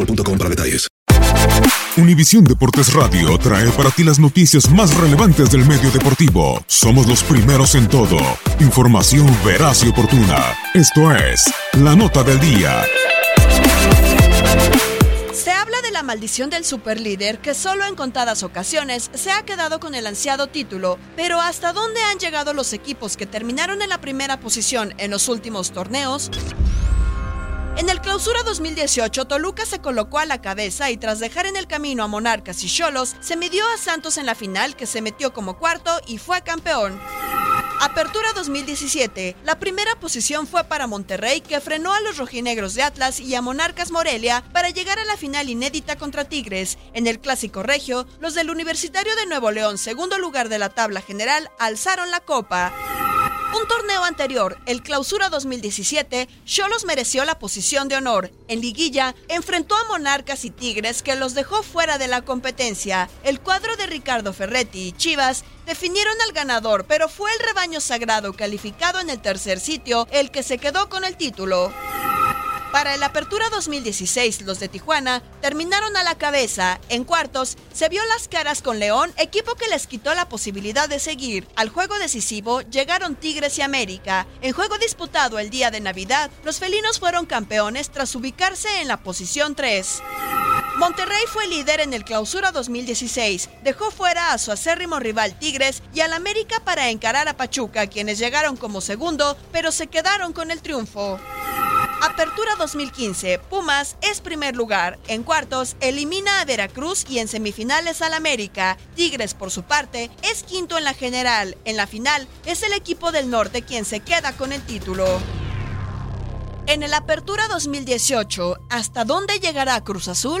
boostmobile.com para detalles. Univisión Deportes Radio trae para ti las noticias más relevantes del medio deportivo. Somos los primeros en todo. Información veraz y oportuna. Esto es La Nota del Día. Se habla de la maldición del superlíder que solo en contadas ocasiones se ha quedado con el ansiado título, pero ¿hasta dónde han llegado los equipos que terminaron en la primera posición en los últimos torneos? En el clausura 2018, Toluca se colocó a la cabeza y tras dejar en el camino a Monarcas y Cholos, se midió a Santos en la final que se metió como cuarto y fue campeón. Apertura 2017. La primera posición fue para Monterrey, que frenó a los rojinegros de Atlas y a Monarcas Morelia para llegar a la final inédita contra Tigres. En el clásico regio, los del Universitario de Nuevo León, segundo lugar de la tabla general, alzaron la copa. Un torneo anterior, el Clausura 2017, Cholos mereció la posición de honor. En liguilla, enfrentó a Monarcas y Tigres que los dejó fuera de la competencia. El cuadro de Ricardo Ferretti y Chivas definieron al ganador, pero fue el rebaño sagrado calificado en el tercer sitio el que se quedó con el título. Para el Apertura 2016, los de Tijuana terminaron a la cabeza. En cuartos, se vio las caras con León, equipo que les quitó la posibilidad de seguir. Al juego decisivo llegaron Tigres y América. En juego disputado el día de Navidad, los felinos fueron campeones tras ubicarse en la posición 3. Monterrey fue líder en el Clausura 2016, dejó fuera a su acérrimo rival Tigres y al América para encarar a Pachuca, quienes llegaron como segundo, pero se quedaron con el triunfo. Apertura 2015, Pumas es primer lugar. En cuartos, elimina a Veracruz y en semifinales al América. Tigres, por su parte, es quinto en la general. En la final, es el equipo del norte quien se queda con el título. En el Apertura 2018, ¿hasta dónde llegará Cruz Azul?